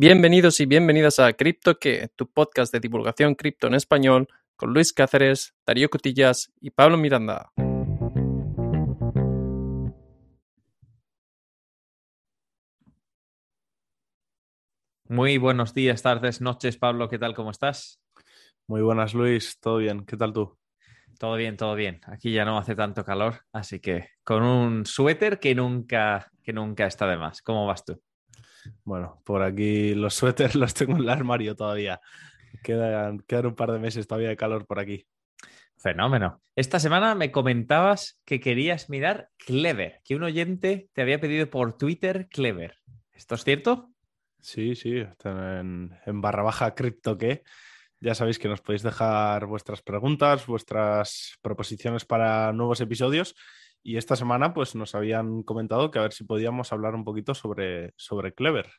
Bienvenidos y bienvenidas a Cripto que, tu podcast de divulgación cripto en español, con Luis Cáceres, Darío Cotillas y Pablo Miranda. Muy buenos días, tardes, noches, Pablo, ¿qué tal? ¿Cómo estás? Muy buenas, Luis, todo bien, ¿qué tal tú? Todo bien, todo bien. Aquí ya no hace tanto calor, así que con un suéter que nunca, que nunca está de más. ¿Cómo vas tú? Bueno, por aquí los suéteres los tengo en el armario todavía. Quedan, quedan un par de meses todavía de calor por aquí. Fenómeno. Esta semana me comentabas que querías mirar Clever, que un oyente te había pedido por Twitter Clever. ¿Esto es cierto? Sí, sí, en, en barra baja cripto que ya sabéis que nos podéis dejar vuestras preguntas, vuestras proposiciones para nuevos episodios. Y esta semana, pues nos habían comentado que a ver si podíamos hablar un poquito sobre, sobre Clever.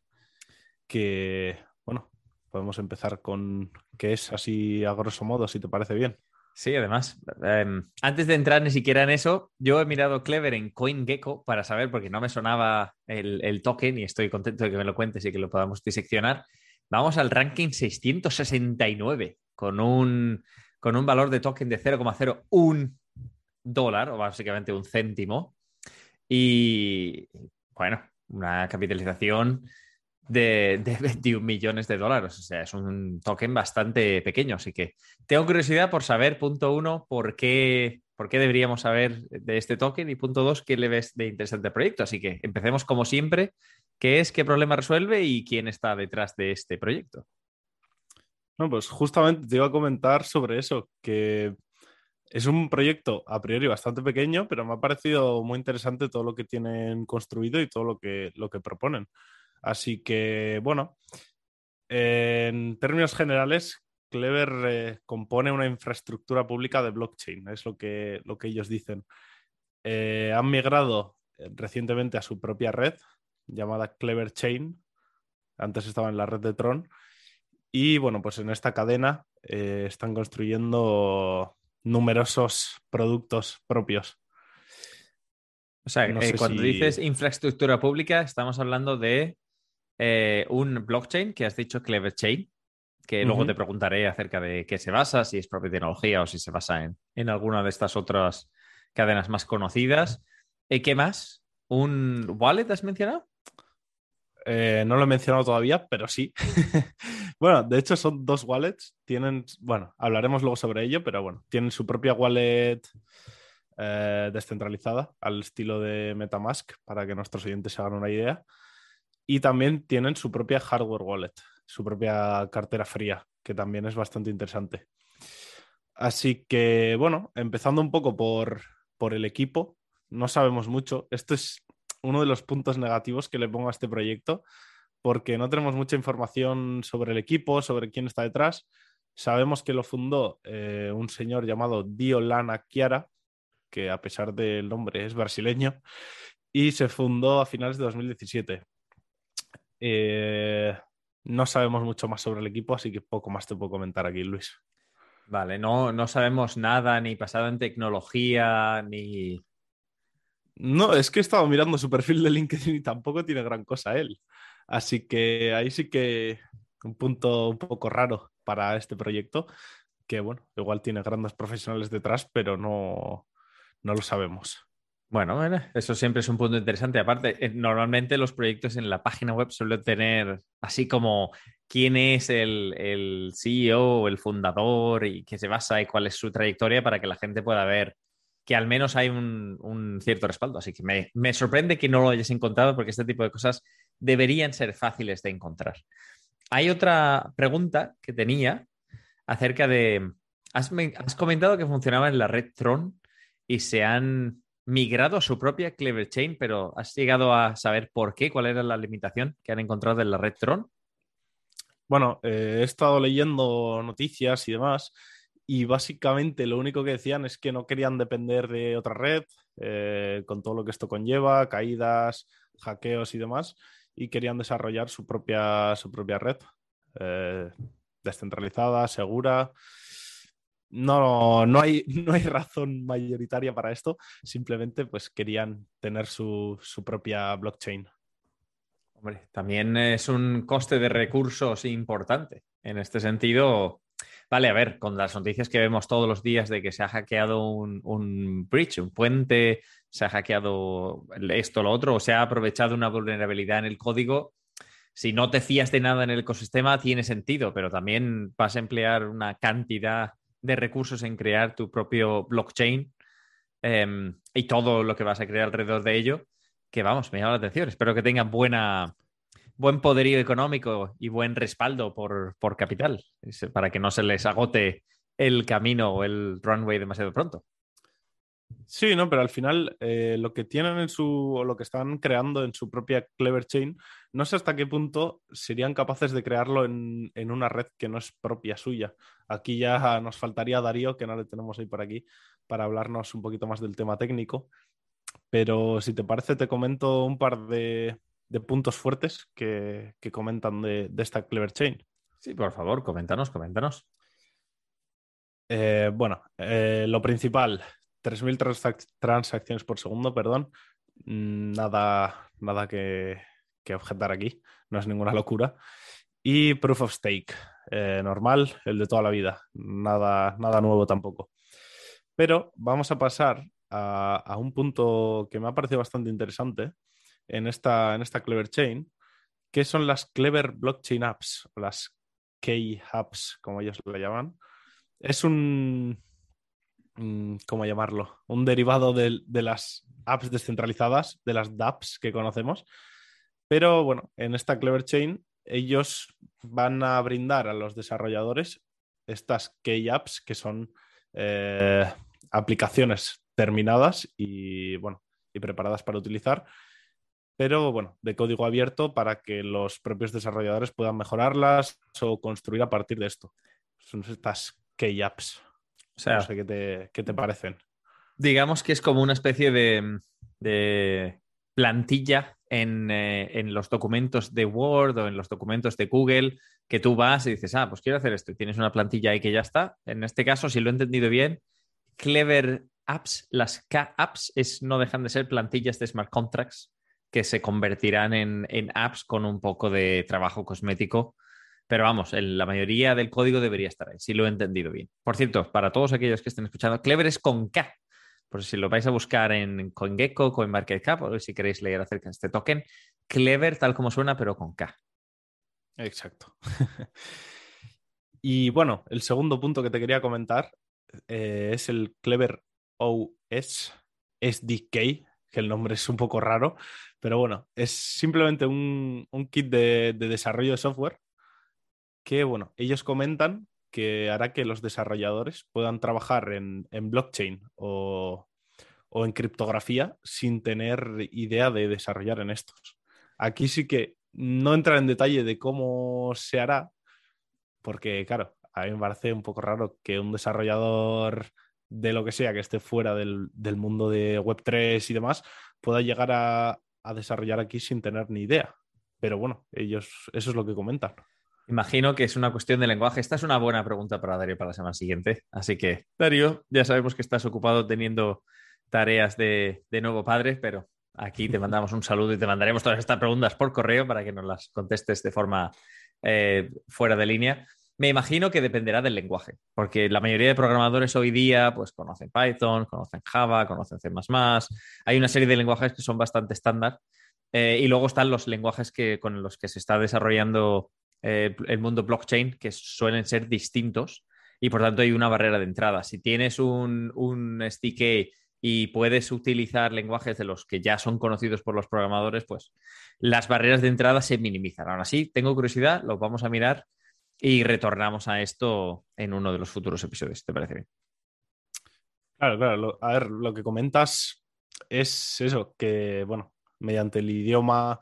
Que, bueno, podemos empezar con qué es así a grosso modo, si te parece bien. Sí, además, em, antes de entrar ni siquiera en eso, yo he mirado Clever en CoinGecko para saber, porque no me sonaba el, el token y estoy contento de que me lo cuentes y que lo podamos diseccionar. Vamos al ranking 669 con un, con un valor de token de 0,01 dólar, o básicamente un céntimo. Y bueno, una capitalización de, de, 21 millones de dólares. O sea, es un token bastante pequeño. Así que tengo curiosidad por saber, punto uno, por qué, por qué deberíamos saber de este token y punto dos, qué le ves de interesante proyecto. Así que empecemos como siempre ¿Qué es? ¿Qué problema resuelve? ¿Y quién está detrás de este proyecto? No, pues justamente te iba a comentar sobre eso, que es un proyecto a priori bastante pequeño, pero me ha parecido muy interesante todo lo que tienen construido y todo lo que, lo que proponen. Así que, bueno, en términos generales, Clever eh, compone una infraestructura pública de blockchain, es lo que, lo que ellos dicen. Eh, han migrado eh, recientemente a su propia red, llamada Clever Chain. Antes estaba en la red de Tron. Y bueno, pues en esta cadena están construyendo numerosos productos propios. O sea, eh, cuando dices infraestructura pública, estamos hablando de eh, un blockchain que has dicho Clever Chain, que luego te preguntaré acerca de qué se basa, si es propia tecnología o si se basa en, en alguna de estas otras cadenas más conocidas. ¿Qué más? ¿Un wallet has mencionado? Eh, no lo he mencionado todavía, pero sí. bueno, de hecho son dos wallets. Tienen, bueno, hablaremos luego sobre ello, pero bueno, tienen su propia wallet eh, descentralizada al estilo de Metamask para que nuestros oyentes se hagan una idea. Y también tienen su propia hardware wallet, su propia cartera fría, que también es bastante interesante. Así que, bueno, empezando un poco por, por el equipo, no sabemos mucho. Esto es uno de los puntos negativos que le pongo a este proyecto, porque no tenemos mucha información sobre el equipo, sobre quién está detrás. Sabemos que lo fundó eh, un señor llamado Diolana Chiara, que a pesar del nombre es brasileño, y se fundó a finales de 2017. Eh, no sabemos mucho más sobre el equipo, así que poco más te puedo comentar aquí, Luis. Vale, no, no sabemos nada, ni pasado en tecnología, ni no, es que he estado mirando su perfil de LinkedIn y tampoco tiene gran cosa él. Así que ahí sí que un punto un poco raro para este proyecto, que bueno, igual tiene grandes profesionales detrás, pero no, no lo sabemos. Bueno, eso siempre es un punto interesante. Aparte, eh, normalmente los proyectos en la página web suelen tener así como quién es el, el CEO el fundador y qué se basa y cuál es su trayectoria para que la gente pueda ver que al menos hay un, cierto respaldo. Así que me, sorprende que no lo hayas encontrado porque este tipo de cosas deberían ser fáciles de encontrar. Hay otra pregunta que tenía acerca de... Has, comentado que funcionaba en la red Tron y se han migrado a su propia Clever Chain, pero ¿has llegado a saber por qué? ¿Cuál era la limitación que han encontrado en la red Tron? Bueno, eh, he estado leyendo noticias y demás y básicamente lo único que decían es que no querían depender de otra red, eh, con todo lo que esto conlleva, caídas, hackeos y demás, y querían desarrollar su propia, su propia red eh, descentralizada, segura. No, no, hay, no hay razón mayoritaria para esto, simplemente pues querían tener su, su propia blockchain. Hombre, también es un coste de recursos importante. En este sentido, vale, a ver, con las noticias que vemos todos los días de que se ha hackeado un, un bridge, un puente, se ha hackeado esto, lo otro, o se ha aprovechado una vulnerabilidad en el código, si no te fías de nada en el ecosistema, tiene sentido, pero también vas a emplear una cantidad de recursos en crear tu propio blockchain em, y todo lo que vas a crear alrededor de ello, que vamos, me llama la atención. Espero que tengan buena, buen poderío económico y buen respaldo por, por capital, para que no se les agote el camino o el runway demasiado pronto. Sí, no, pero al final eh, lo que tienen en su, o lo que están creando en su propia Clever Chain, no sé hasta qué punto serían capaces de crearlo en, una red que no es propia suya. Aquí ya nos faltaría Darío, que no le tenemos ahí por aquí, para hablarnos un poquito más del tema técnico. Pero si te parece, te comento un par de, puntos fuertes que, comentan de, esta Clever Chain. Sí, por favor, coméntanos, coméntanos. Eh, bueno, eh, lo principal, 3.000 transacciones por segundo, perdón. Mm, nada, nada que, objetar aquí, no es ninguna locura. Y proof of stake, eh, normal, el de toda la vida, nada, nada nuevo tampoco. Pero vamos a pasar a, un punto que me ha parecido bastante interesante en esta, en esta Clever Chain, que son las Clever Blockchain Apps, o las K-Apps, como ellos lo llaman. Es un, ¿cómo llamarlo? Un derivado de, las apps descentralizadas, de las dApps que conocemos. Pero bueno, en esta Clever Chain ellos van a brindar a los desarrolladores estas key apps que son eh, aplicaciones terminadas y bueno y preparadas para utilizar pero bueno de código abierto para que los propios desarrolladores puedan mejorarlas o construir a partir de esto son estas key apps o sea, no sé qué te, parecen. Digamos que es como una especie de, plantilla eh, en, los documentos de Word o en los documentos de Google que tú vas y dices, ah, pues quiero hacer esto y tienes una plantilla ahí que ya está. En este caso, si lo he entendido bien, Clever Apps, las K-Apps es, no dejan de ser plantillas de smart contracts que se convertirán en, en apps con un poco de trabajo cosmético pero vamos, la mayoría del código debería estar ahí, si lo he entendido bien. Por cierto, para todos aquellos que estén escuchando, Clever es con K. Por si lo vais a buscar en CoinGecko, CoinMarketCap, o si queréis leer acerca de este token, Clever tal como suena, pero con K. Exacto. y bueno, el segundo punto que te quería comentar eh, es el Clever OS SDK, que el nombre es un poco raro, pero bueno, es simplemente un, kit de desarrollo de software que, bueno, ellos comentan que hará que los desarrolladores puedan trabajar en, blockchain o, en criptografía sin tener idea de desarrollar en estos. Aquí sí que no entra en detalle de cómo se hará, porque, claro, a mí me parece un poco raro que un desarrollador de lo que sea que esté fuera del, mundo de Web3 y demás pueda llegar a, a desarrollar aquí sin tener ni idea. Pero bueno, ellos, eso es lo que comentan. Imagino que es una cuestión de lenguaje. Esta es una buena pregunta para Darío para la semana siguiente. Así que, Darío, ya sabemos que estás ocupado teniendo tareas de, nuevo padre, pero aquí te mandamos un saludo y te mandaremos todas estas preguntas por correo para que nos las contestes de forma eh, fuera de línea. Me imagino que dependerá del lenguaje, porque la mayoría de programadores hoy día pues conocen Python, conocen Java, conocen C++. Hay una serie de lenguajes que son bastante estándar eh, y luego están los lenguajes que, con los que se está desarrollando eh, el mundo blockchain que suelen ser distintos y por tanto hay una barrera de entrada. Si tienes un, un SDK y puedes utilizar lenguajes de los que ya son conocidos por los programadores, pues las barreras de entrada se minimizan. Aún así, tengo curiosidad, lo vamos a mirar y retornamos a esto en uno de los futuros episodios. ¿Te parece bien? Claro, claro. a ver, lo que comentas es eso, que, bueno, mediante el idioma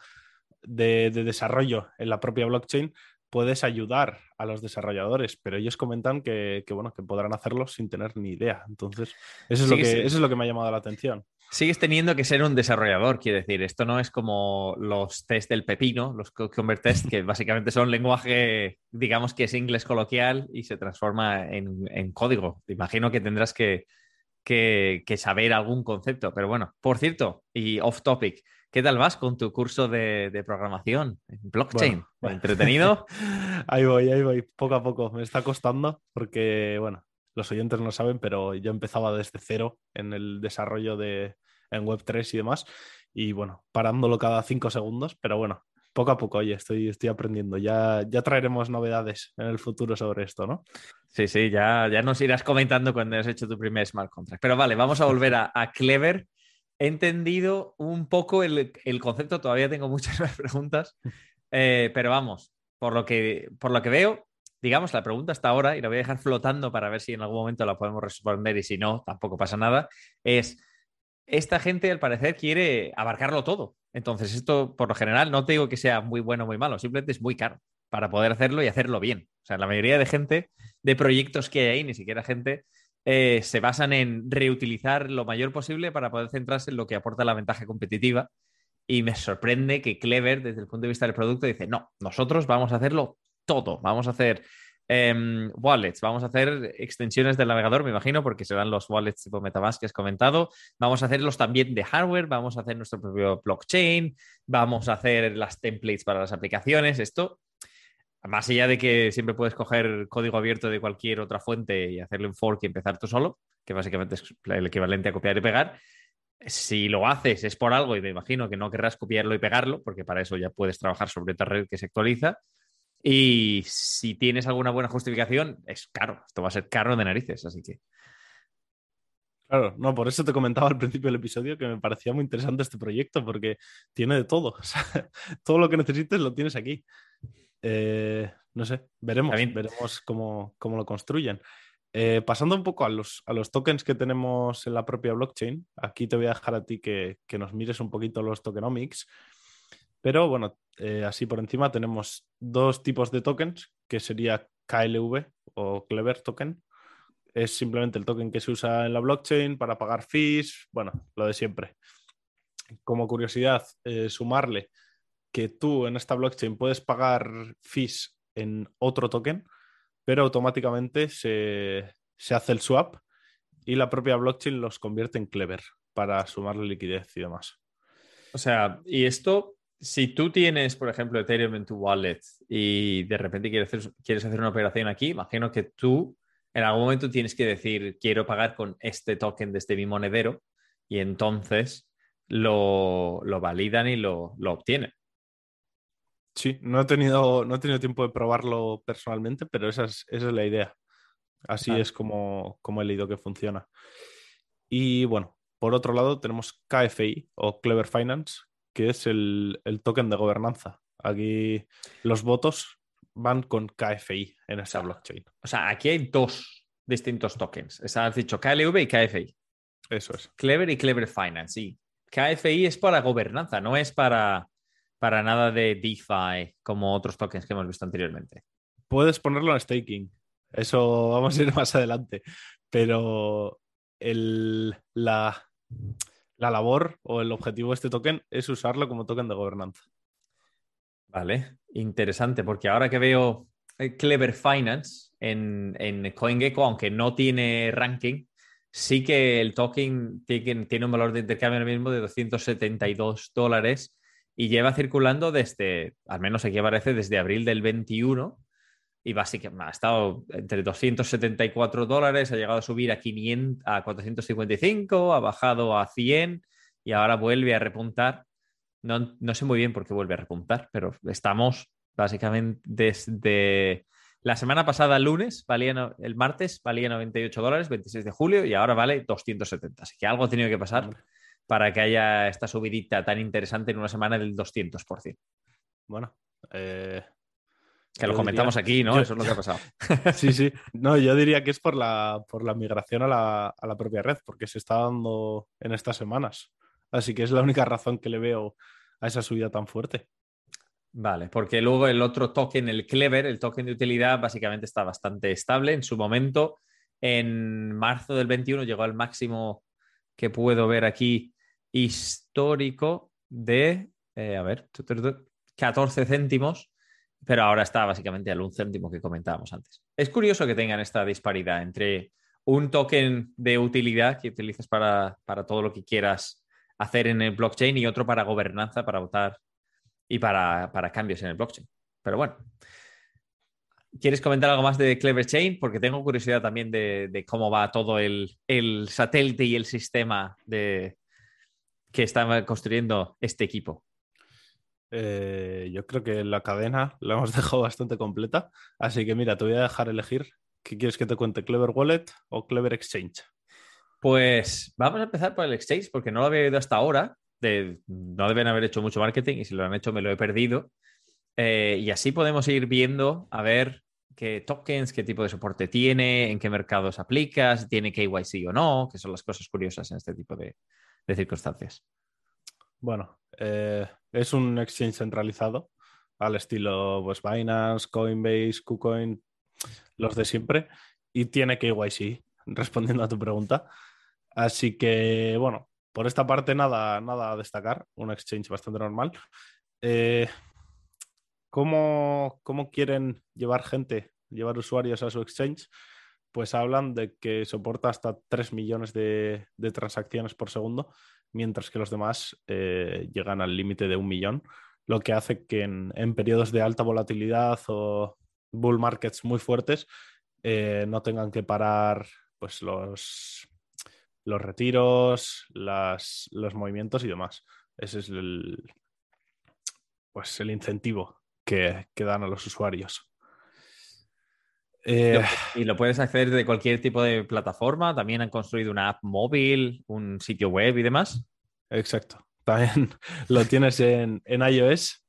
de, desarrollo en la propia blockchain, puedes ayudar a los desarrolladores, pero ellos comentan que, bueno, que podrán hacerlo sin tener ni idea. Entonces, eso es, lo que, eso es lo que me ha llamado la atención. Sigues teniendo que ser un desarrollador, quiere decir. Esto no es como los test del pepino, los cucumber test, que básicamente son lenguaje, digamos que es inglés coloquial y se transforma en, código. Imagino que tendrás que, que, saber algún concepto. Pero bueno, por cierto, y off topic, ¿Qué tal vas con tu curso de, programación en blockchain? ¿Entretenido? ahí voy, ahí voy, poco a poco. Me está costando porque, bueno, los oyentes no saben, pero yo empezaba desde cero en el desarrollo de en Web3 y demás. Y bueno, parándolo cada cinco segundos, pero bueno, poco a poco, oye, estoy, estoy aprendiendo. Ya, ya traeremos novedades en el futuro sobre esto, ¿no? Sí, sí, ya, ya nos irás comentando cuando has hecho tu primer smart contract. Pero vale, vamos a volver a, Clever. He entendido un poco el, concepto, todavía tengo muchas más preguntas, eh, pero vamos, por lo, que, por lo que veo, digamos, la pregunta hasta ahora, y la voy a dejar flotando para ver si en algún momento la podemos responder y si no, tampoco pasa nada, es, esta gente al parecer quiere abarcarlo todo. Entonces, esto por lo general no te digo que sea muy bueno o muy malo, simplemente es muy caro para poder hacerlo y hacerlo bien. O sea, la mayoría de gente, de proyectos que hay ahí, ni siquiera gente, eh, se basan en reutilizar lo mayor posible para poder centrarse en lo que aporta la ventaja competitiva. Y me sorprende que Clever, desde el punto de vista del producto, dice, no, nosotros vamos a hacerlo todo. Vamos a hacer em, wallets, vamos a hacer extensiones del navegador, me imagino, porque serán los wallets tipo Metamask que has comentado. Vamos a hacerlos también de hardware, vamos a hacer nuestro propio blockchain, vamos a hacer las templates para las aplicaciones. Esto, más allá de que siempre puedes coger código abierto de cualquier otra fuente y hacerle un fork y empezar tú solo, que básicamente es el equivalente a copiar y pegar. Si lo haces es por algo y me imagino que no querrás copiarlo y pegarlo, porque para eso ya puedes trabajar sobre otra red que se actualiza. Y si tienes alguna buena justificación, es caro. Esto va a ser caro de narices, así que. Claro, no, por eso te comentaba al principio del episodio que me parecía muy interesante este proyecto, porque tiene de todo. todo lo que necesites lo tienes aquí. Eh, no sé, veremos, veremos cómo, lo construyen. Eh, pasando un poco a los, a los tokens que tenemos en la propia blockchain, aquí te voy a dejar a ti que, que nos mires un poquito los tokenomics. Pero bueno, eh, así por encima tenemos dos tipos de tokens, que sería KLV o Clever Token. Es simplemente el token que se usa en la blockchain para pagar fees, bueno, lo de siempre. Como curiosidad, sumarle que tú en esta blockchain puedes pagar fees en otro token, pero automáticamente se, se hace el swap y la propia blockchain los convierte en Clever para sumarle liquidez y demás. O sea, y esto si tú tienes, por ejemplo, Ethereum en tu wallet y de repente quieres hacer, quieres hacer una operación aquí, imagino que tú en algún momento tienes que decir, quiero pagar con este token de este mi monedero y entonces lo, validan y lo, obtienen. Sí, no he, tenido, no he tenido tiempo de probarlo personalmente, pero esa es, la idea. Así es como, como he leído que funciona. Y bueno, por otro lado tenemos KFI o Clever Finance, que es el, token de gobernanza. Aquí los votos van con KFI en esa blockchain. O sea, aquí hay dos distintos tokens. Has dicho KLV y KFI. Eso es. Clever y Clever Finance, sí. KFI es para gobernanza, no es para, para nada de DeFi como otros tokens que hemos visto anteriormente. Puedes ponerlo en staking. Eso vamos a ir más adelante. Pero el, la, la labor o el objetivo de este token es usarlo como token de gobernanza. Vale, interesante, porque ahora que veo Clever Finance en, en CoinGecko, aunque no tiene ranking, sí que el token tiene, un valor de intercambio ahora mismo de 272 dólares y lleva circulando desde, al menos aquí aparece, desde abril del 21 y básicamente ha estado entre 274 dólares, ha llegado a subir a, 500, a 455, ha bajado a 100 y ahora vuelve a repuntar. No, no sé muy bien por qué vuelve a repuntar, pero estamos básicamente desde la semana pasada, el lunes, valía el martes valía 98 dólares, 26 de julio, y ahora vale 270. Así que algo ha tenido que pasar para que haya esta subidita tan interesante en una semana del 200%. Bueno, eh, que lo comentamos aquí, ¿no? Eso es lo que ha pasado. sí, sí. No, yo diría que es por la, por la migración a la, a la, propia red, porque se está dando en estas semanas. Así que es la única razón que le veo a esa subida tan fuerte. Vale, porque luego el otro token, el Clever, el token de utilidad, básicamente está bastante estable. En su momento, en marzo del 21, llegó al máximo que puedo ver aquí histórico de, eh, a ver, 14 céntimos pero ahora está básicamente al un céntimo que comentábamos antes. Es curioso que tengan esta disparidad entre un token de utilidad que utilizas para, todo lo que quieras hacer en el blockchain y otro para gobernanza, para votar y para, cambios en el blockchain. Pero bueno, ¿Quieres comentar algo más de Clever Chain? Porque tengo curiosidad también de, cómo va todo el, satélite y el sistema de, que está construyendo este equipo. Eh, yo creo que la cadena la hemos dejado bastante completa. Así que mira, te voy a dejar elegir qué quieres que te cuente, Clever Wallet o Clever Exchange. Pues vamos a empezar por el exchange, porque no lo había oído hasta ahora. no deben haber hecho mucho marketing y si lo han hecho me lo he perdido. Eh, y así podemos ir viendo a ver qué tokens, qué tipo de soporte tiene, en qué mercados aplica, si tiene KYC o no, que son las cosas curiosas en este tipo de, circunstancias. Bueno, eh, es un exchange centralizado al estilo pues, Binance, Coinbase, KuCoin, los de siempre, y tiene KYC, respondiendo a tu pregunta. Así que, bueno, por esta parte nada, nada a destacar, un exchange bastante normal. Eh, ¿cómo, quieren llevar gente, llevar usuarios a su exchange? Pues hablan de que soporta hasta 3 millones de, transacciones por segundo, mientras que los demás eh, llegan al límite de un millón, lo que hace que en, periodos de alta volatilidad o bull markets muy fuertes eh, no tengan que parar pues los los retiros, los movimientos y demás. Ese es el, pues el incentivo que, dan a los usuarios. Eh, y lo puedes acceder de cualquier tipo de plataforma. También han construido una app móvil, un sitio web y demás. Exacto. También lo tienes en, iOS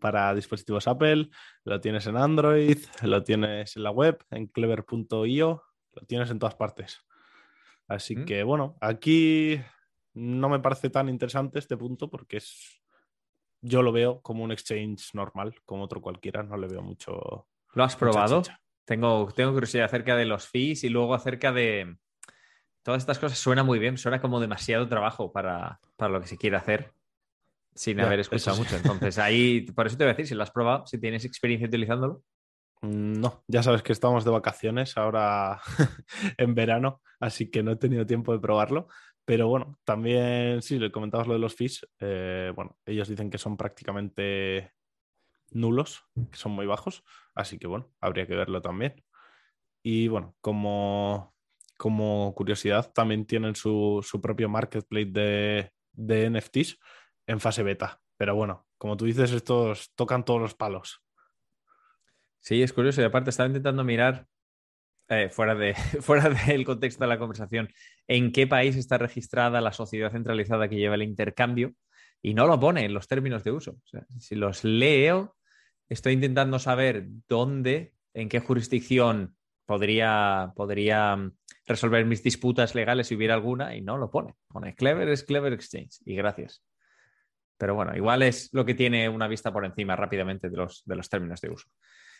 para dispositivos Apple, lo tienes en Android, lo tienes en la web, en clever.io, lo tienes en todas partes. Así mm. que bueno, aquí no me parece tan interesante este punto porque es, yo lo veo como un exchange normal, como otro cualquiera, no le veo mucho. ¿Lo has probado? Tengo, tengo curiosidad acerca de los fees y luego acerca de todas estas cosas. Suena muy bien, suena como demasiado trabajo para, lo que se quiere hacer sin haber escuchado mucho. Entonces ahí, por eso te voy a decir, si lo has probado, si tienes experiencia utilizándolo. Mm, no, ya sabes que estamos de vacaciones ahora en verano, así que no he tenido tiempo de probarlo. Pero bueno, también sí, le comentabas lo de los fees. Eh, bueno, ellos dicen que son prácticamente nulos, que son muy bajos, así que bueno, habría que verlo también. Y bueno, como, como curiosidad, también tienen su, propio marketplace de, de NFTs en fase beta. Pero bueno, como tú dices, estos tocan todos los palos. Sí, es curioso. Y aparte estaba intentando mirar, eh, fuera, de, fuera del contexto de la conversación, en qué país está registrada la sociedad centralizada que lleva el intercambio y no lo pone en los términos de uso. si los leo, estoy intentando saber dónde, en qué jurisdicción podría, podría mm, resolver mis disputas legales si hubiera alguna y no lo pone. Pone Clever es Clever Exchange y gracias. Pero bueno, igual es lo que tiene una vista por encima rápidamente de los, de los términos de uso.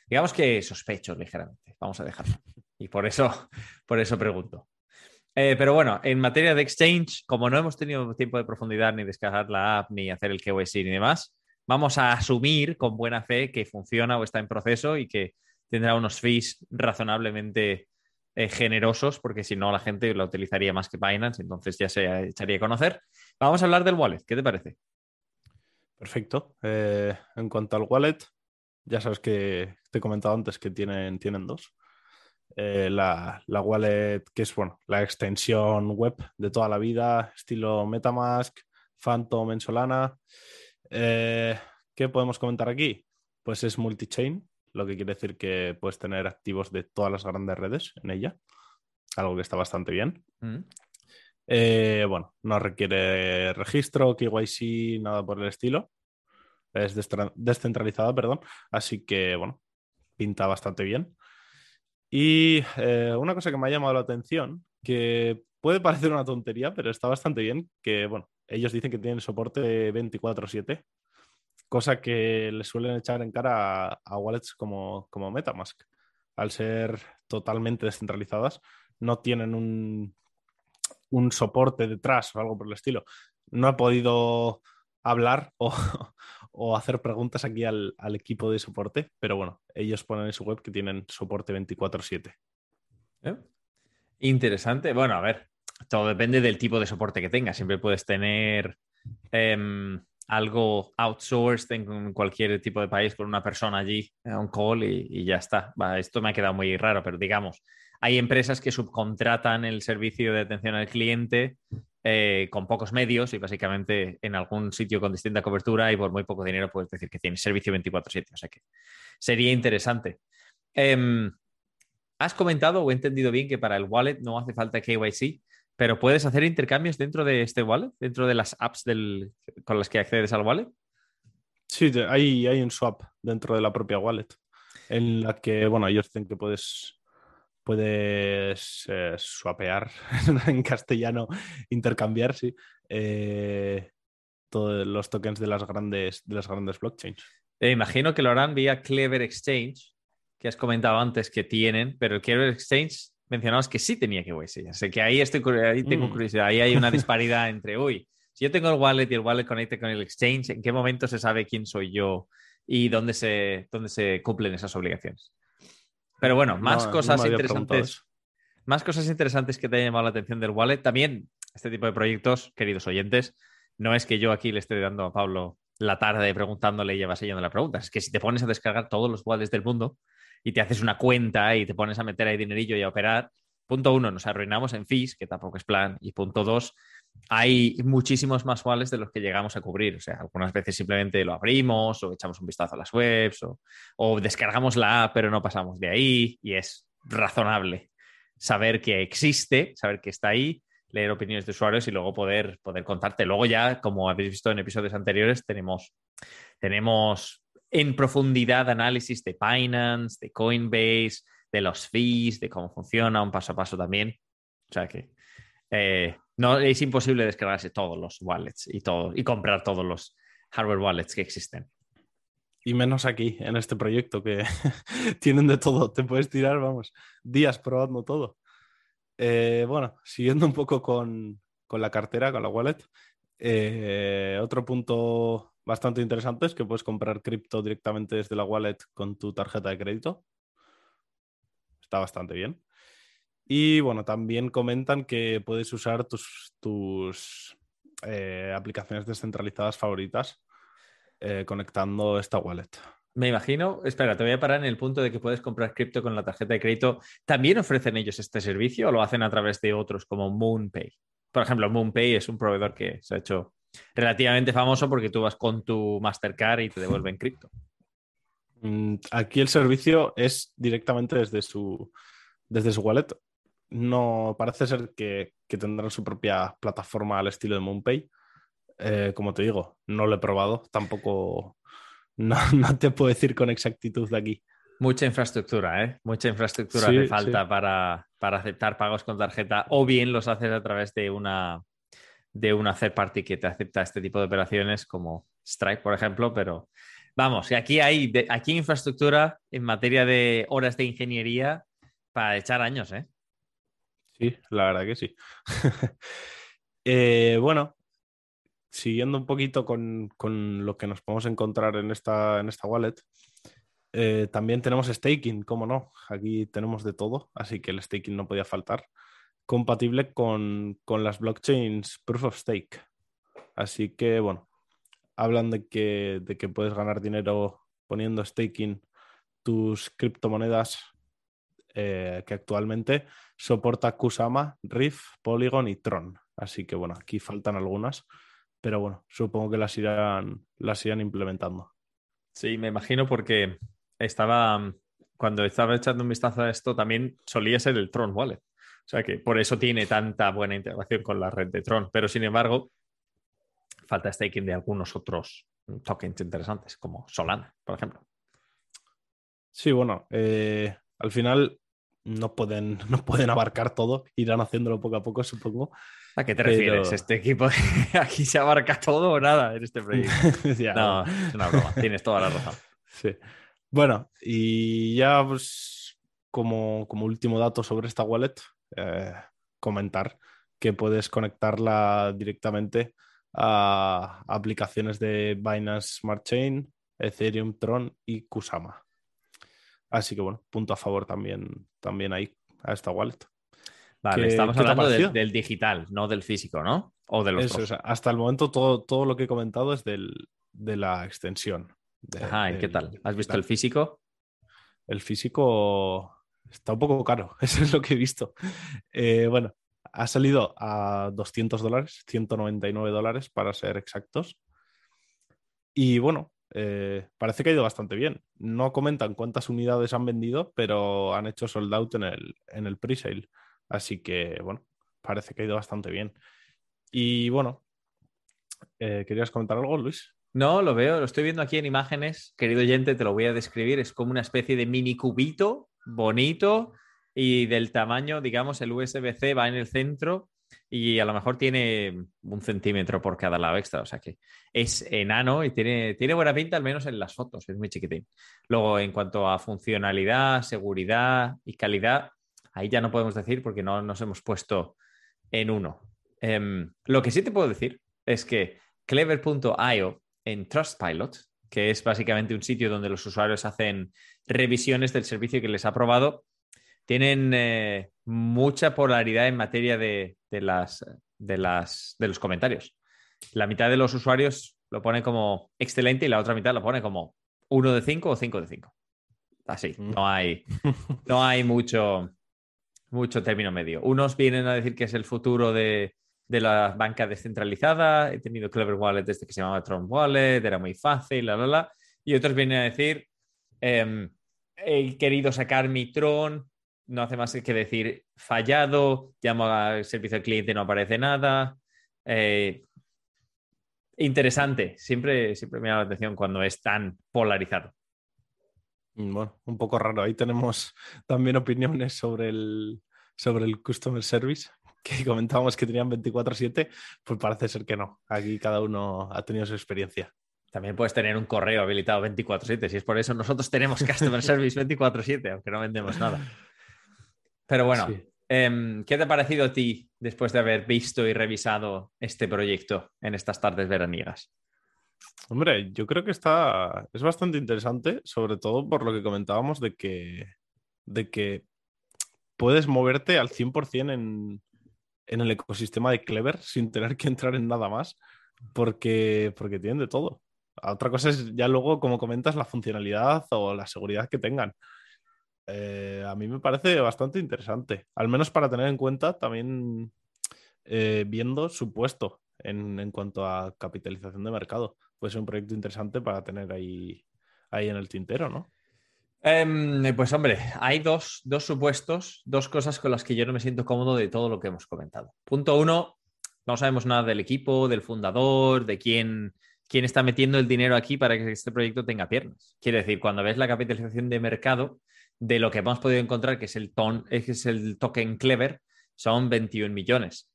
Digamos que sospecho ligeramente, vamos a dejarlo. Y por eso, por eso pregunto. Eh, pero bueno, en materia de exchange, como no hemos tenido tiempo de profundidad ni descargar la app, ni hacer el KYC ni demás, vamos a asumir con buena fe que funciona o está en proceso y que tendrá unos fees razonablemente eh, generosos, porque si no la gente la utilizaría más que Binance, entonces ya se echaría a conocer. Vamos a hablar del wallet, ¿qué te parece? Perfecto. Eh, en cuanto al wallet, ya sabes que te he comentado antes que tienen, tienen dos. Eh, la, wallet, que es bueno, la extensión web de toda la vida, estilo Metamask, Phantom en Solana. Eh, ¿Qué podemos comentar aquí? Pues es multi-chain, lo que quiere decir que puedes tener activos de todas las grandes redes en ella, algo que está bastante bien. Mm. Eh, bueno, no requiere registro, KYC, nada por el estilo es descentralizada, perdón. Así que, bueno, pinta bastante bien. Y eh, una cosa que me ha llamado la atención, que puede parecer una tontería, pero está bastante bien, que, bueno, ellos dicen que tienen soporte 24/7, cosa que le suelen echar en cara a, wallets como, como Metamask. Al ser totalmente descentralizadas, no tienen un, un soporte detrás o algo por el estilo. No he podido hablar o, o hacer preguntas aquí al, equipo de soporte, pero bueno, ellos ponen en su web que tienen soporte 24/7. ¿Eh? Interesante. Bueno, a ver, todo depende del tipo de soporte que tengas. Siempre puedes tener em, algo outsourced en cualquier tipo de país con una persona allí, un call y, ya está. esto me ha quedado muy raro, pero digamos, hay empresas que subcontratan el servicio de atención al cliente eh, con pocos medios y básicamente en algún sitio con distinta cobertura y por muy poco dinero puedes decir que tienes servicio 24/7. O sea que sería interesante. Em, has comentado o he entendido bien que para el wallet no hace falta KYC, pero puedes hacer intercambios dentro de este wallet, dentro de las apps con las que accedes al wallet. Sí, hay, hay un swap dentro de la propia wallet en la que, bueno, ellos dicen que puedes puedes eh, swapear en castellano, intercambiar, sí, eh, todos los tokens de las grandes, de las grandes blockchains. Eh, imagino que lo harán vía Clever Exchange, que has comentado antes que tienen, pero el Clever Exchange mencionabas que sí tenía que Así que ahí, estoy, ahí tengo mm. curiosidad, ahí hay una disparidad entre, uy, si yo tengo el wallet y el wallet conecta con el exchange, ¿en qué momento se sabe quién soy yo y dónde se, dónde se cumplen esas obligaciones? Pero bueno, más cosas interesantes. Más cosas interesantes que te hayan llamado la atención del wallet. También este tipo de proyectos, queridos oyentes, no es que yo aquí le esté dando a Pablo la tarde preguntándole y llevas sellando la pregunta. Es que si te pones a descargar todos los wallets del mundo y te haces una cuenta y te pones a meter ahí dinerillo y a operar, punto uno, nos arruinamos en fees, que tampoco es plan, y punto dos, hay muchísimos más wallets de los que llegamos a cubrir. O sea, algunas veces simplemente lo abrimos o echamos un vistazo a las webs o, descargamos la app pero no pasamos de ahí y es razonable saber que existe, saber que está ahí, leer opiniones de usuarios y luego poder, poder contarte. Luego ya, como habéis visto en episodios anteriores, tenemos, tenemos en profundidad análisis de Binance, de Coinbase, de los fees, de cómo funciona, un paso a paso también. O sea que eh, no, es imposible descargarse todos los wallets y, y comprar todos los hardware wallets que existen. Y menos aquí, en este proyecto, que tienen de todo. Te puedes tirar, vamos, días probando todo. Eh, bueno, siguiendo un poco con, la cartera, con la wallet. Eh, otro punto bastante interesante es que puedes comprar cripto directamente desde la wallet con tu tarjeta de crédito. Está bastante bien. Y bueno, también comentan que puedes usar tus, tus eh, aplicaciones descentralizadas favoritas eh, conectando esta wallet. Me imagino, espera, te voy a parar en el punto de que puedes comprar cripto con la tarjeta de crédito. ¿También ofrecen ellos este servicio o lo hacen a través de otros como MoonPay? Por ejemplo, MoonPay es un proveedor que se ha hecho relativamente famoso porque tú vas con tu Mastercard y te devuelven cripto. Mm, aquí el servicio es directamente desde su, desde su wallet no parece ser que, tendrán su propia plataforma al estilo de MoonPay. Eh, como te digo, no lo he probado, tampoco no, te puedo decir con exactitud de aquí. Mucha infraestructura, ¿eh? Mucha infraestructura hace falta para, aceptar pagos con tarjeta o bien los haces a través de una, de una third party que te acepta este tipo de operaciones como Stripe, por ejemplo, pero vamos, aquí hay aquí infraestructura en materia de horas de ingeniería para echar años, ¿eh? Sí, la verdad que sí. Eh, bueno, siguiendo un poquito con, lo que nos podemos encontrar en esta, en esta wallet, eh, también tenemos staking, cómo no. Aquí tenemos de todo, así que el staking no podía faltar. Compatible con, las blockchains Proof of Stake. Así que, bueno, hablan de que, de que puedes ganar dinero poniendo staking tus criptomonedas eh, que actualmente soporta Kusama, Riff, Polygon y Tron. Así que bueno, aquí faltan algunas, pero bueno, supongo que las irán, las irán implementando. Sí, me imagino porque estaba, cuando estaba echando un vistazo a esto, también solía ser el Tron Wallet. O sea que por eso tiene tanta buena integración con la red de Tron. Pero sin embargo, falta staking de algunos otros tokens interesantes, como Solana, por ejemplo. Sí, bueno, eh, al final no pueden, no pueden abarcar todo, irán haciéndolo poco a poco, supongo. ¿A qué te refieres? ¿Este equipo aquí se abarca todo o nada en este proyecto? no, es una broma, tienes toda la razón. Sí. Bueno, y ya pues, como, como último dato sobre esta wallet, eh, comentar que puedes conectarla directamente a aplicaciones de Binance Smart Chain, Ethereum, Tron y Kusama. Así que bueno, punto a favor también, también ahí a esta wallet. Vale, ¿Qué- estamos hablando del, digital, no del físico, ¿no? O de los Eso, dos. o sea, hasta el momento todo, todo lo que he comentado es del, de la extensión. de- Ajá, ¿y qué tal? ¿Has visto el físico? El físico está un poco caro, eso es lo que he visto. Eh, bueno, ha salido a 200 dólares, 199 dólares para ser exactos. Y bueno, eh, parece que ha ido bastante bien. No comentan cuántas unidades han vendido, pero han hecho sold out en el, en el pre-sale. Así que bueno, parece que ha ido bastante bien. Y bueno, eh, ¿querías comentar algo, Luis? No, lo veo, lo estoy viendo aquí en imágenes. Querido oyente, te lo voy a describir. Es como una especie de mini cubito bonito y del tamaño, digamos, el USB-C va en el centro y a lo mejor tiene un centímetro por cada lado extra. O sea que es enano y tiene, tiene buena pinta, al menos en las fotos. Es muy chiquitín. Luego, en cuanto a funcionalidad, seguridad y calidad, ahí ya no podemos decir porque no nos hemos puesto en uno. Em, lo que sí te puedo decir es que clever.io en Trustpilot, que es básicamente un sitio donde los usuarios hacen revisiones del servicio que les ha probado, tienen eh, mucha polaridad en materia de, de las, de, las, de los comentarios. La mitad de los usuarios lo pone como excelente y la otra mitad lo pone como 1 de 5 o 5 de 5. Así, Mm. no hay, no hay mucho, mucho término medio. Unos vienen a decir que es el futuro de, de la banca descentralizada. He tenido Clever Wallet desde que se llamaba Tron Wallet, era muy fácil, la, la, la. Y otros vienen a decir, em, he querido sacar mi Tron, no hace más que decir fallado, llamo al servicio al cliente, no aparece nada. Eh, interesante, siempre, siempre me llama la atención cuando es tan polarizado. Mm, Bueno, un poco raro. Ahí tenemos también opiniones sobre el, sobre el Customer Service, que comentábamos que tenían 24/7, pues parece ser que no. Aquí cada uno ha tenido su experiencia. También puedes tener un correo habilitado 24/7, si es por eso nosotros tenemos Customer Service 24/7, aunque no vendemos nada. Pero bueno, Sí. em, ¿qué te ha parecido a ti después de haber visto y revisado este proyecto en estas tardes veraniegas? Hombre, yo creo que está, es bastante interesante, sobre todo por lo que comentábamos de que, de que puedes moverte al 100% en, en el ecosistema de Clever sin tener que entrar en nada más, porque, porque tienen de todo. Otra cosa es ya luego, como comentas, la funcionalidad o la seguridad que tengan. Eh, a mí me parece bastante interesante, al menos para tener en cuenta también eh, viendo su puesto en, en cuanto a capitalización de mercado. Puede ser un proyecto interesante para tener ahí, ahí en el tintero, ¿no? Em, pues hombre, hay dos, dos supuestos, dos cosas con las que yo no me siento cómodo de todo lo que hemos comentado. Punto uno, no sabemos nada del equipo, del fundador, de quién, quién está metiendo el dinero aquí para que este proyecto tenga piernas. Quiere decir, cuando ves la capitalización de mercado de lo que hemos podido encontrar, que es el, ton, es el token Clever, son 21 millones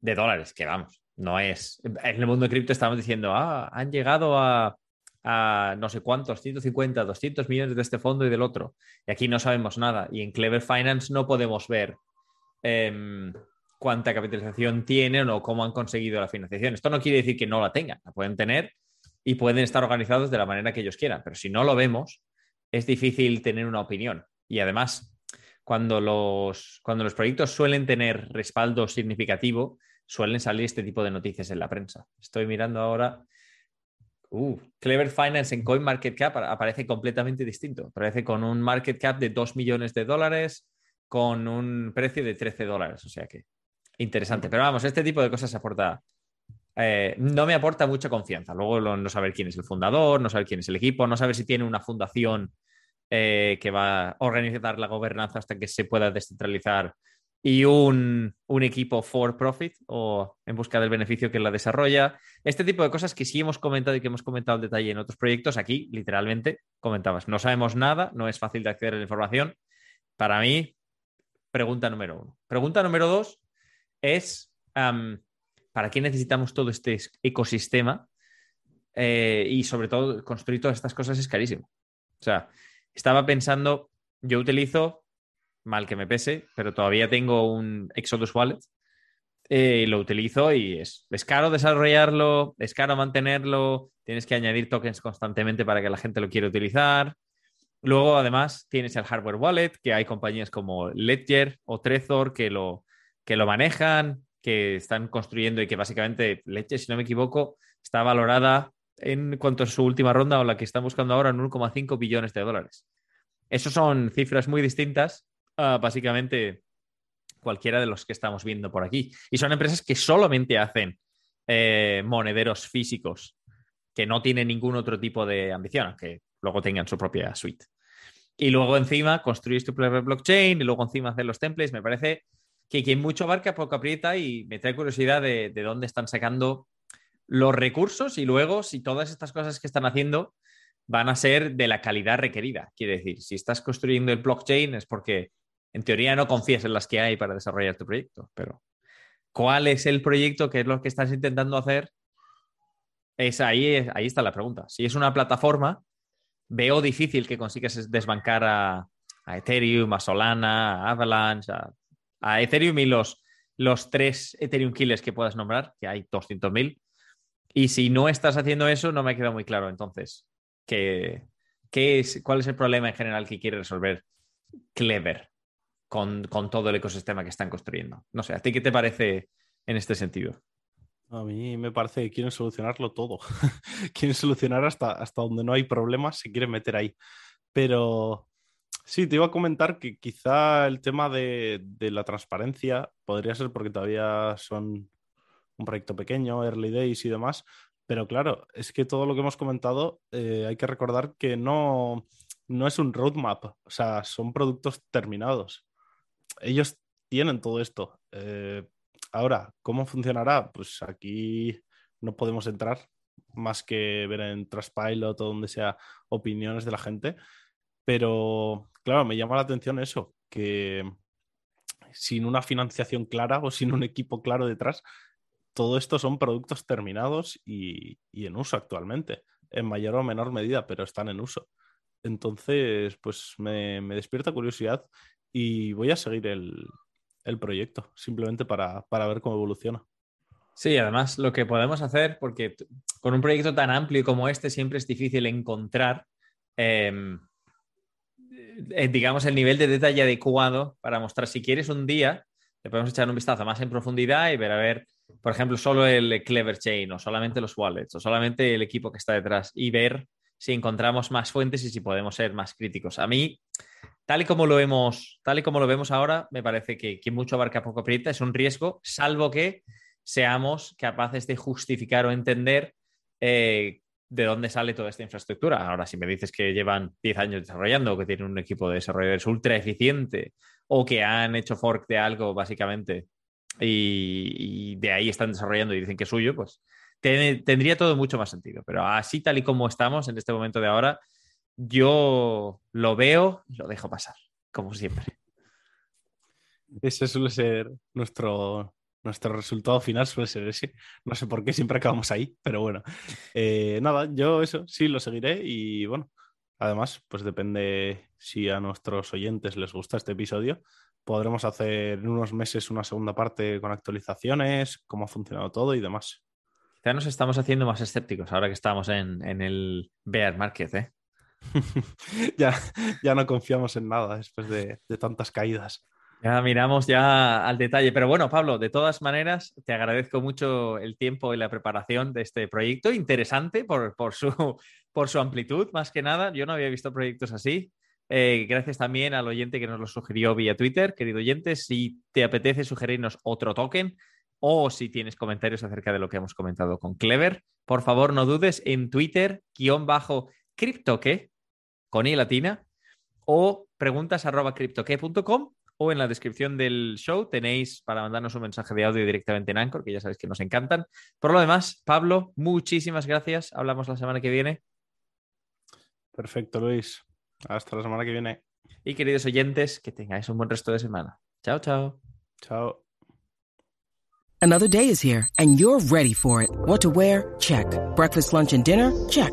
de dólares, que vamos, no es... En el mundo de cripto estamos diciendo, ah, han llegado a, no sé cuántos, 150, 200 millones de este fondo y del otro. Y aquí no sabemos nada. Y en Clever Finance no podemos ver em, cuánta capitalización tienen o cómo han conseguido la financiación. Esto no quiere decir que no la tengan, la pueden tener y pueden estar organizados de la manera que ellos quieran. Pero si no lo vemos, es difícil tener una opinión. Y además, cuando los, cuando los proyectos suelen tener respaldo significativo, suelen salir este tipo de noticias en la prensa. Estoy mirando ahora. Uh, Clever Finance en CoinMarketCap aparece completamente distinto. Aparece con un market cap de 2 millones de dólares con un precio de 13 dólares. O sea que interesante. Pero vamos, este tipo de cosas aporta. Eh, no me aporta mucha confianza. Luego lo- no saber quién es el fundador, no saber quién es el equipo, no saber si tiene una fundación eh, que va a organizar la gobernanza hasta que se pueda descentralizar y un, un equipo for profit o en busca del beneficio que la desarrolla. Este tipo de cosas que sí hemos comentado y que hemos comentado en detalle en otros proyectos, aquí literalmente comentabas, no sabemos nada, no es fácil de acceder a la información. Para mí, pregunta número uno. Pregunta número dos es, ¿para qué necesitamos todo este es- ecosistema? Eh, y sobre todo, construir todas estas cosas es carísimo. O sea, estaba pensando, yo utilizo, mal que me pese, pero todavía tengo un Exodus Wallet. eh, y lo utilizo y es, es caro desarrollarlo, es caro mantenerlo, tienes que añadir tokens constantemente para que la gente lo quiera utilizar. Luego, además, tienes el hardware wallet, que hay compañías como Ledger o Trezor que lo, que lo manejan, que están construyendo y que básicamente, leche, si no me equivoco, está valorada en cuanto a su última ronda o la que están buscando ahora en 1,5 billones de dólares. Esas son cifras muy distintas a básicamente cualquiera de los que estamos viendo por aquí. Y son empresas que solamente hacen eh, monederos físicos, que no tienen ningún otro tipo de ambición, aunque luego tengan su propia suite. Y luego encima construir tu propia blockchain y luego encima hacer los templates. Me parece que quien mucho abarca poco aprieta y me trae curiosidad de, de dónde están sacando los recursos y luego si todas estas cosas que están haciendo van a ser de la calidad requerida. Quiere decir, si estás construyendo el blockchain es porque en teoría no confías en las que hay para desarrollar tu proyecto, pero ¿cuál es el proyecto? ¿Qué es lo que estás intentando hacer? Es ahí, ahí está la pregunta. Si es una plataforma, veo difícil que consigas desbancar a, Ethereum, a Solana, a Avalanche, a, Ethereum y los, los tres Ethereum killers que puedas nombrar, que hay 200.000. Y si no estás haciendo eso, no me ha quedado muy claro entonces qué es, cuál es el problema en general que quiere resolver Clever con, con todo el ecosistema que están construyendo. No sé, ¿a ti qué te parece en este sentido? A mí me parece que quieren solucionarlo todo. quieren solucionar hasta, hasta donde no hay problemas, se quieren meter ahí. Pero sí, te iba a comentar que quizá el tema de, la transparencia podría ser porque todavía son un proyecto pequeño, early days y demás. Pero claro, es que todo lo que hemos comentado eh, hay que recordar que no, no es un roadmap, o sea, son productos terminados. Ellos tienen todo esto. Eh, Ahora, ¿cómo funcionará? Pues aquí no podemos entrar más que ver en Trustpilot o donde sea opiniones de la gente. Pero, claro, me llama la atención eso, que sin una financiación clara o sin un equipo claro detrás, todo esto son productos terminados y, en uso actualmente, en mayor o menor medida, pero están en uso. Entonces, pues me despierta curiosidad y voy a seguir el, el proyecto, simplemente para, ver cómo evoluciona. Sí, además lo que podemos hacer, porque con un proyecto tan amplio como este siempre es difícil encontrar, em, eh, digamos, el nivel de detalle adecuado para mostrar. Si quieres un día, le podemos echar un vistazo más en profundidad y ver, a ver, por ejemplo, solo el Clever Chain o solamente los wallets o solamente el equipo que está detrás y ver si encontramos más fuentes y si podemos ser más críticos. A mí, tal y como lo vemos, tal y como lo vemos ahora, me parece que, mucho abarca poco aprieta, es un riesgo, salvo que seamos capaces de justificar o entender eh, de dónde sale toda esta infraestructura. Ahora, si me dices que llevan 10 años desarrollando, que tienen un equipo de desarrolladores ultra eficiente, o que han hecho fork de algo, básicamente, y, de ahí están desarrollando y dicen que es suyo, pues tendría todo mucho más sentido. Pero así, tal y como estamos en este momento de ahora, yo lo veo y lo dejo pasar, como siempre. Ese suele ser nuestro, nuestro resultado final, suele ser ese. No sé por qué siempre acabamos ahí, pero bueno. Eh, nada, yo eso sí lo seguiré y bueno, además, pues depende si a nuestros oyentes les gusta este episodio. Podremos hacer en unos meses una segunda parte con actualizaciones, cómo ha funcionado todo y demás. Ya nos estamos haciendo más escépticos ahora que estamos en, en el bear market, ¿eh? ya, ya no confiamos en nada después de, tantas caídas. Ya miramos ya al detalle. Pero bueno, Pablo, de todas maneras, te agradezco mucho el tiempo y la preparación de este proyecto. Interesante por, su, por su amplitud, más que nada. Yo no había visto proyectos así. Eh, gracias también al oyente que nos lo sugirió vía Twitter. Querido oyente, si te apetece sugerirnos otro token o si tienes comentarios acerca de lo que hemos comentado con Clever, por favor no dudes en Twitter, guion bajo criptoque, con i latina, o preguntas arroba criptoque.com o en la descripción del show tenéis para mandarnos un mensaje de audio directamente en Anchor, que ya sabéis que nos encantan. Por lo demás, Pablo, muchísimas gracias. Hablamos la semana que viene. Perfecto, Luis. Hasta la semana que viene. Y queridos oyentes, que tengáis un buen resto de semana. Chao, chao. Chao. Another day is here and you're ready for it. What to wear? Check. Breakfast, lunch and dinner? Check.